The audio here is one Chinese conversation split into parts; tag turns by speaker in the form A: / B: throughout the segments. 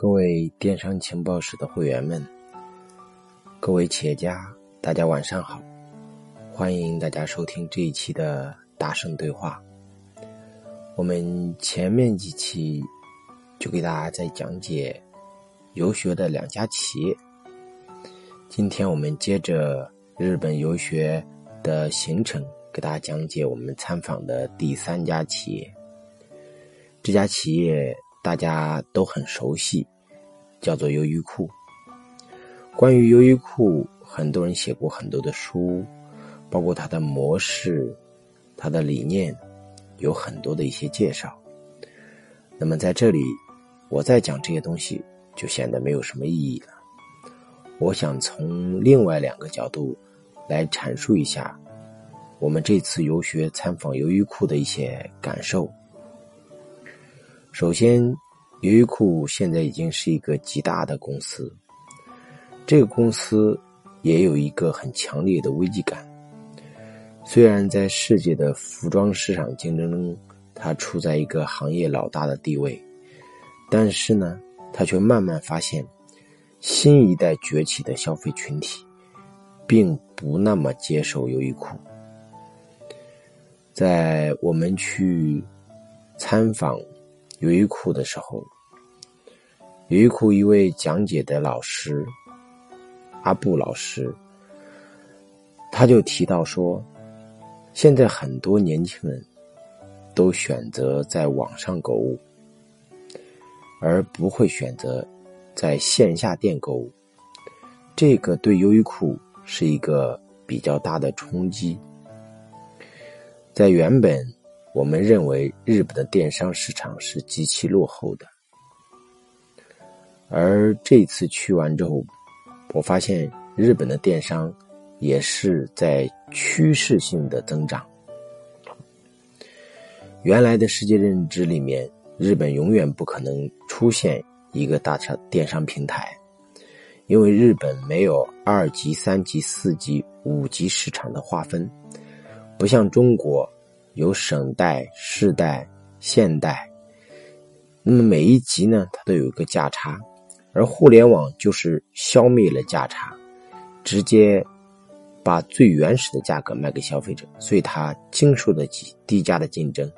A: 各位电商情报室的会员们，各位企业家，大家晚上好！欢迎大家收听这一期的大圣对话。我们前面几期就给大家在讲解游学的两家企业，今天我们接着日本游学的行程，给大家讲解我们参访的第三家企业。这家企业。大家都很熟悉，叫做优衣库。关于优衣库，很多人写过很多的书，包括它的模式、它的理念，有很多的一些介绍。那么在这里，我再讲这些东西，就显得没有什么意义了。我想从另外两个角度来阐述一下我们这次游学参访优衣库的一些感受。首先，优衣库现在已经是一个极大的公司。这个公司也有一个很强烈的危机感。虽然在世界的服装市场竞争中，它处在一个行业老大的地位，但是呢，它却慢慢发现，新一代崛起的消费群体，并不那么接受优衣库。在我们去参访。优衣库的时候，优衣库一位讲解的老师阿布老师，他就提到说，现在很多年轻人都选择在网上购物，而不会选择在线下店购物。这个对优衣库是一个比较大的冲击，在原本。我们认为日本的电商市场是极其落后的，而这次去完之后，我发现日本的电商也是在趋势性的增长。原来的世界认知里面，日本永远不可能出现一个大商电商平台，因为日本没有二级、三级、四级、五级市场的划分，不像中国。有省代、市代、县代，那么每一级呢，它都有一个价差，而互联网就是消灭了价差，直接把最原始的价格卖给消费者，所以它经受得起低价的竞争。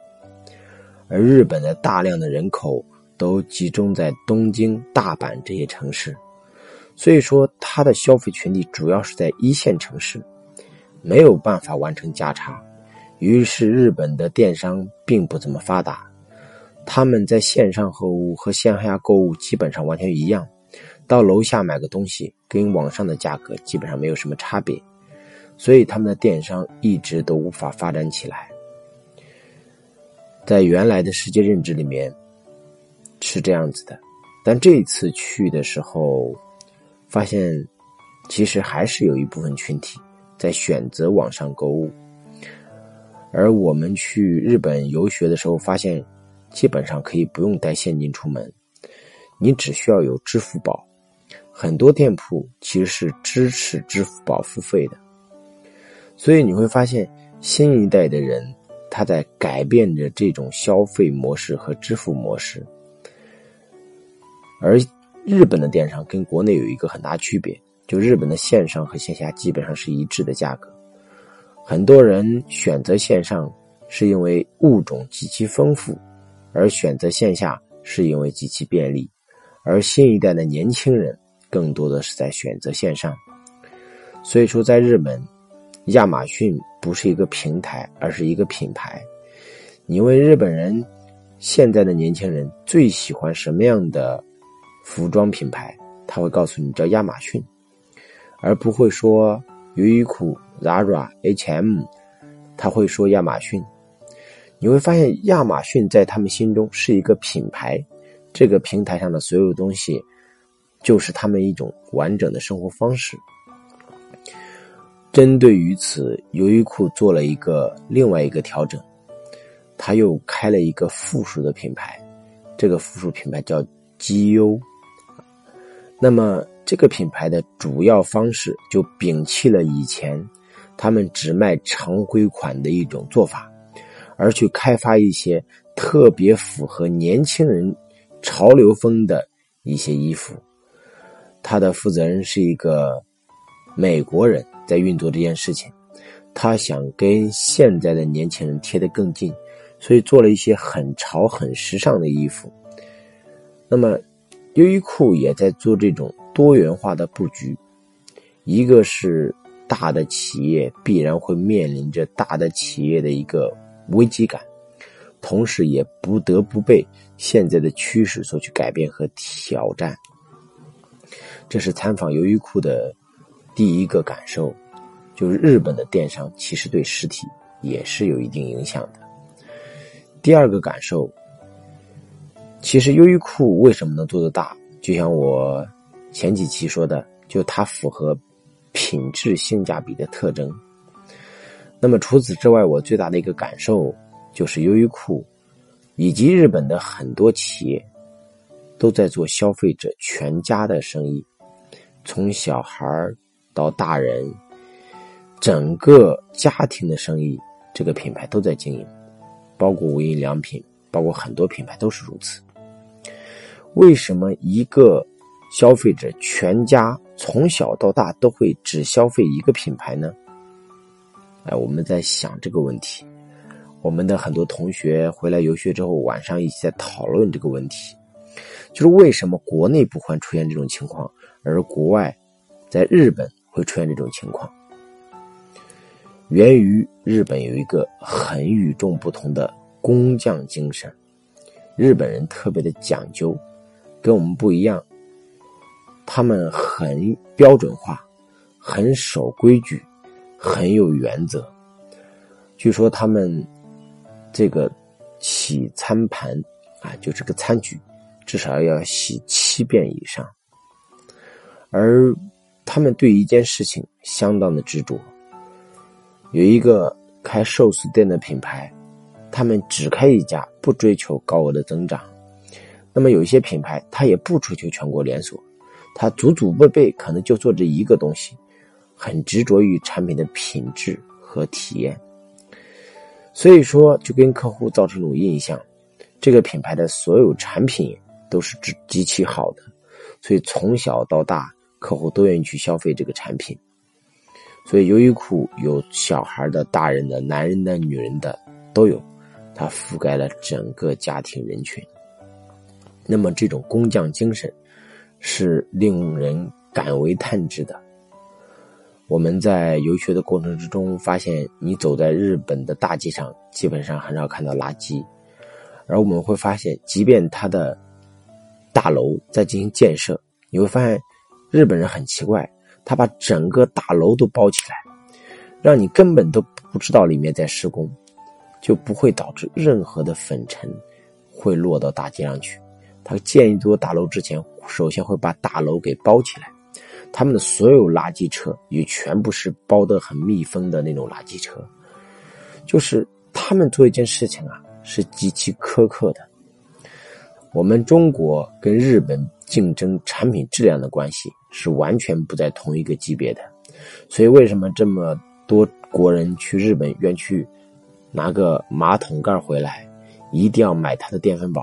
A: 而日本的大量的人口都集中在东京、大阪这些城市，所以说它的消费群体主要是在一线城市，没有办法完成价差。于是，日本的电商并不怎么发达。他们在线上购物和线下购物基本上完全一样，到楼下买个东西，跟网上的价格基本上没有什么差别。所以，他们的电商一直都无法发展起来。在原来的世界认知里面是这样子的，但这一次去的时候，发现其实还是有一部分群体在选择网上购物。而我们去日本游学的时候，发现基本上可以不用带现金出门，你只需要有支付宝。很多店铺其实是支持支付宝付费的，所以你会发现新一代的人他在改变着这种消费模式和支付模式。而日本的电商跟国内有一个很大区别，就日本的线上和线下基本上是一致的价格。很多人选择线上是因为物种极其丰富，而选择线下是因为极其便利。而新一代的年轻人更多的是在选择线上。所以说，在日本，亚马逊不是一个平台，而是一个品牌。你问日本人，现在的年轻人最喜欢什么样的服装品牌？他会告诉你叫亚马逊，而不会说优衣库。Zara、H&M，他会说亚马逊，你会发现亚马逊在他们心中是一个品牌，这个平台上的所有东西就是他们一种完整的生活方式。针对于此，优衣库做了一个另外一个调整，他又开了一个附属的品牌，这个附属品牌叫 GU。那么这个品牌的主要方式就摒弃了以前。他们只卖常规款的一种做法，而去开发一些特别符合年轻人潮流风的一些衣服。他的负责人是一个美国人，在运作这件事情。他想跟现在的年轻人贴得更近，所以做了一些很潮、很时尚的衣服。那么，优衣库也在做这种多元化的布局。一个是大的企业必然会面临着大的企业的一个危机感，同时也不得不被现在的趋势所去改变和挑战。这是参访优衣库的第一个感受。就是日本的电商其实对实体也是有一定影响的。第二个感受，其实优衣库为什么能做得大？就像我前几期说的，就它符合品质性价比的特征。那么除此之外，我最大的一个感受就是优衣库以及日本的很多企业都在做消费者全家的生意，从小孩到大人。整个家庭的生意，这个品牌都在经营，包括无印良品，包括很多品牌都是如此。为什么一个消费者全家从小到大都会只消费一个品牌呢？哎，我们在想这个问题。我们的很多同学回来游学之后，晚上一起在讨论这个问题，就是为什么国内不会出现这种情况，而国外，在日本会出现这种情况？源于日本有一个很与众不同的工匠精神，日本人特别的讲究，跟我们不一样。他们很标准化，很守规矩，很有原则。据说他们这个洗餐盘啊，就这个餐具，至少要洗七遍以上。而他们对一件事情相当的执着。有一个开寿司店的品牌，他们只开一家，不追求高额的增长。那么有一些品牌，它也不追求全国连锁，它祖祖辈辈可能就做这一个东西，很执着于产品的品质和体验。所以说，就跟客户造成一种印象，这个品牌的所有产品都是极极其好的，所以从小到大，客户都愿意去消费这个产品。所以优衣库有小孩的、大人的、男人的、女人的都有，它覆盖了整个家庭人群。那么这种工匠精神是令人感为叹之的。我们在游学的过程之中发现，你走在日本的大街上，基本上很少看到垃圾，而我们会发现，即便它的大楼在进行建设，你会发现日本人很奇怪。他把整个大楼都包起来，让你根本都不知道里面在施工，就不会导致任何的粉尘会落到大街上去。他建一座大楼之前，首先会把大楼给包起来。他们的所有垃圾车也全部是包得很密封的那种垃圾车。就是他们做一件事情啊，是极其苛刻的。我们中国跟日本竞争产品质量的关系。是完全不在同一个级别的，所以为什么这么多国人去日本愿去拿个马桶盖回来，一定要买他的电饭煲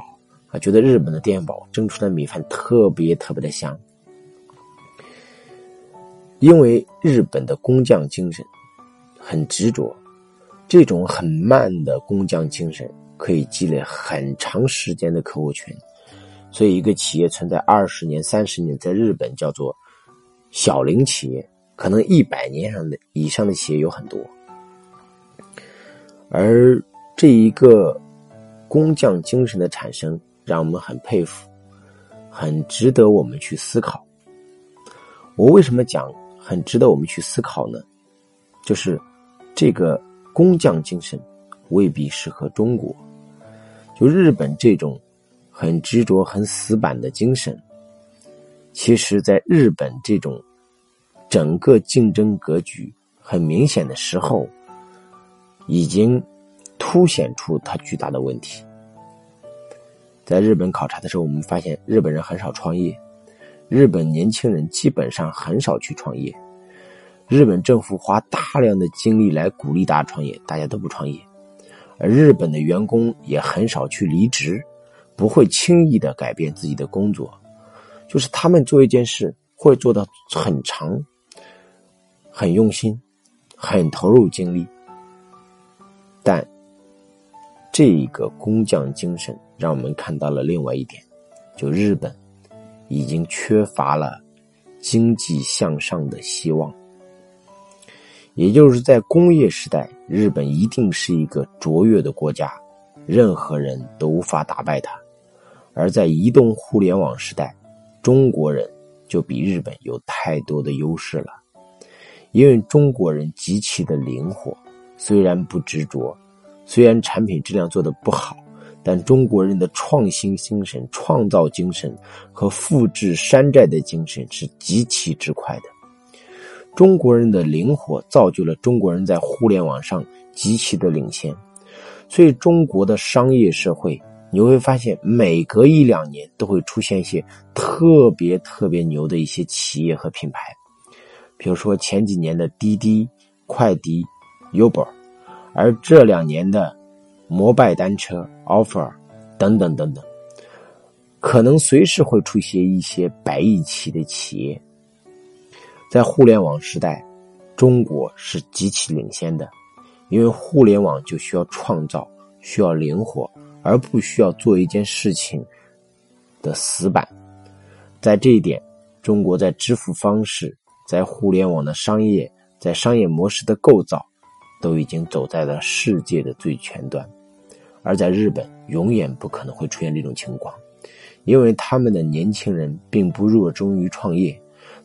A: 啊？觉得日本的电饭煲蒸出的米饭特别特别的香，因为日本的工匠精神很执着，这种很慢的工匠精神可以积累很长时间的客户群。所以，一个企业存在二十年、三十年，在日本叫做小龄企业，可能一百年上的以上的企业有很多。而这一个工匠精神的产生，让我们很佩服，很值得我们去思考。我为什么讲很值得我们去思考呢？就是这个工匠精神未必适合中国，就日本这种。很执着、很死板的精神，其实，在日本这种整个竞争格局很明显的时候，已经凸显出它巨大的问题。在日本考察的时候，我们发现日本人很少创业，日本年轻人基本上很少去创业，日本政府花大量的精力来鼓励大家创业，大家都不创业，而日本的员工也很少去离职。不会轻易的改变自己的工作，就是他们做一件事会做到很长、很用心、很投入精力。但这一个工匠精神让我们看到了另外一点，就日本已经缺乏了经济向上的希望。也就是在工业时代，日本一定是一个卓越的国家，任何人都无法打败它；而在移动互联网时代，中国人就比日本有太多的优势了。因为中国人极其的灵活，虽然不执着，虽然产品质量做的不好，但中国人的创新精神、创造精神和复制山寨的精神是极其之快的。中国人的灵活造就了中国人在互联网上极其的领先，所以中国的商业社会你会发现，每隔一两年都会出现一些特别特别牛的一些企业和品牌，比如说前几年的滴滴、快滴、Uber，而这两年的摩拜单车、Offer 等等等等，可能随时会出现一些百亿级的企业。在互联网时代，中国是极其领先的，因为互联网就需要创造，需要灵活，而不需要做一件事情的死板。在这一点，中国在支付方式、在互联网的商业、在商业模式的构造，都已经走在了世界的最前端。而在日本，永远不可能会出现这种情况，因为他们的年轻人并不热衷于创业。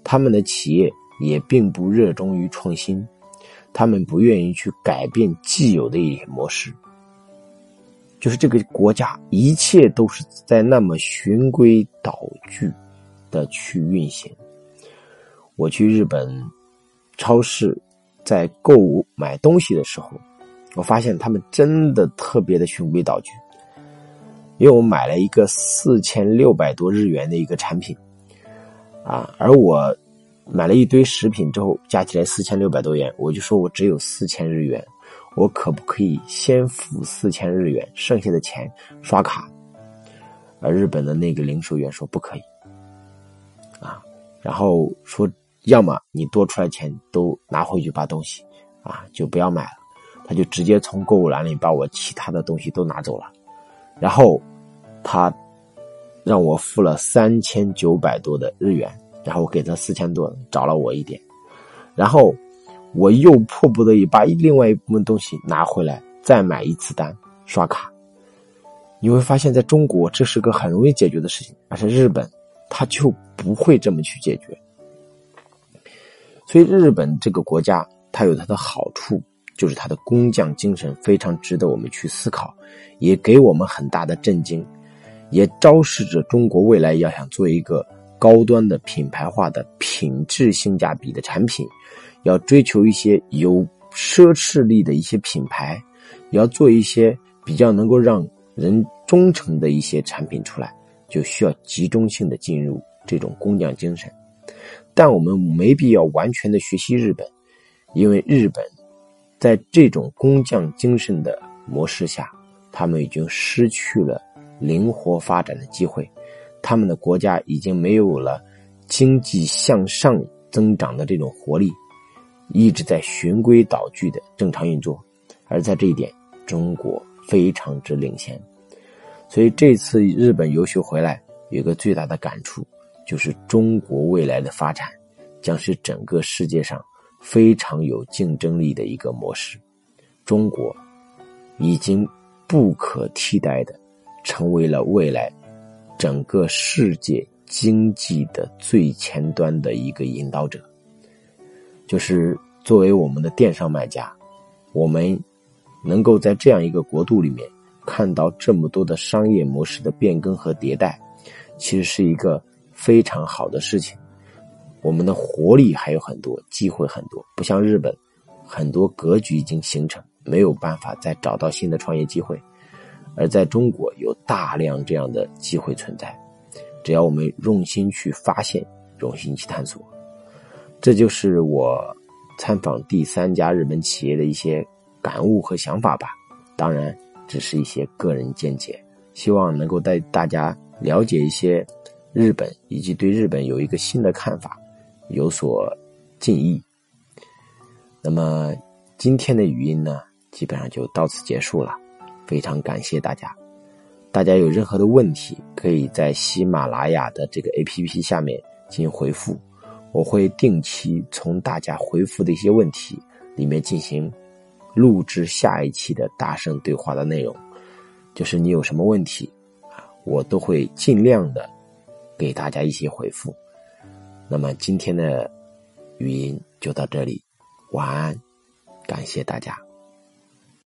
A: 他们的企业也并不热衷于创新，他们不愿意去改变既有的一些模式。就是这个国家，一切都是在那么循规蹈矩的去运行。我去日本超市，在购物买东西的时候，我发现他们真的特别的循规蹈矩。因为我买了一个四千六百多日元的一个产品。啊，而我买了一堆食品之后，加起来四千六百多元，我就说我只有四千日元，我可不可以先付四千日元，剩下的钱刷卡？而日本的那个零售员说不可以，啊，然后说要么你多出来钱都拿回去把东西，啊，就不要买了，他就直接从购物篮里把我其他的东西都拿走了，然后他。让我付了三千九百多的日元，然后我给他四千多，找了我一点，然后我又迫不得已把另外一部分东西拿回来，再买一次单刷卡。你会发现在中国这是个很容易解决的事情，而且日本他就不会这么去解决。所以日本这个国家它有它的好处，就是它的工匠精神非常值得我们去思考，也给我们很大的震惊。也昭示着中国未来要想做一个高端的品牌化的品质性价比的产品，要追求一些有奢侈力的一些品牌，要做一些比较能够让人忠诚的一些产品出来，就需要集中性的进入这种工匠精神。但我们没必要完全的学习日本，因为日本在这种工匠精神的模式下，他们已经失去了。灵活发展的机会，他们的国家已经没有了经济向上增长的这种活力，一直在循规蹈矩的正常运作。而在这一点，中国非常之领先。所以这次日本游学回来，有个最大的感触，就是中国未来的发展将是整个世界上非常有竞争力的一个模式。中国已经不可替代的。成为了未来整个世界经济的最前端的一个引导者，就是作为我们的电商卖家，我们能够在这样一个国度里面看到这么多的商业模式的变更和迭代，其实是一个非常好的事情。我们的活力还有很多，机会很多，不像日本，很多格局已经形成，没有办法再找到新的创业机会。而在中国有大量这样的机会存在，只要我们用心去发现，用心去探索，这就是我参访第三家日本企业的一些感悟和想法吧。当然，只是一些个人见解，希望能够带大家了解一些日本，以及对日本有一个新的看法，有所敬意。那么今天的语音呢，基本上就到此结束了，非常感谢大家。大家有任何的问题，可以在喜马拉雅的这个 APP 下面进行回复，我会定期从大家回复的一些问题里面进行录制下一期的大圣对话的内容。就是你有什么问题啊，我都会尽量的给大家一些回复。那么今天的语音就到这里，晚安，感谢大家。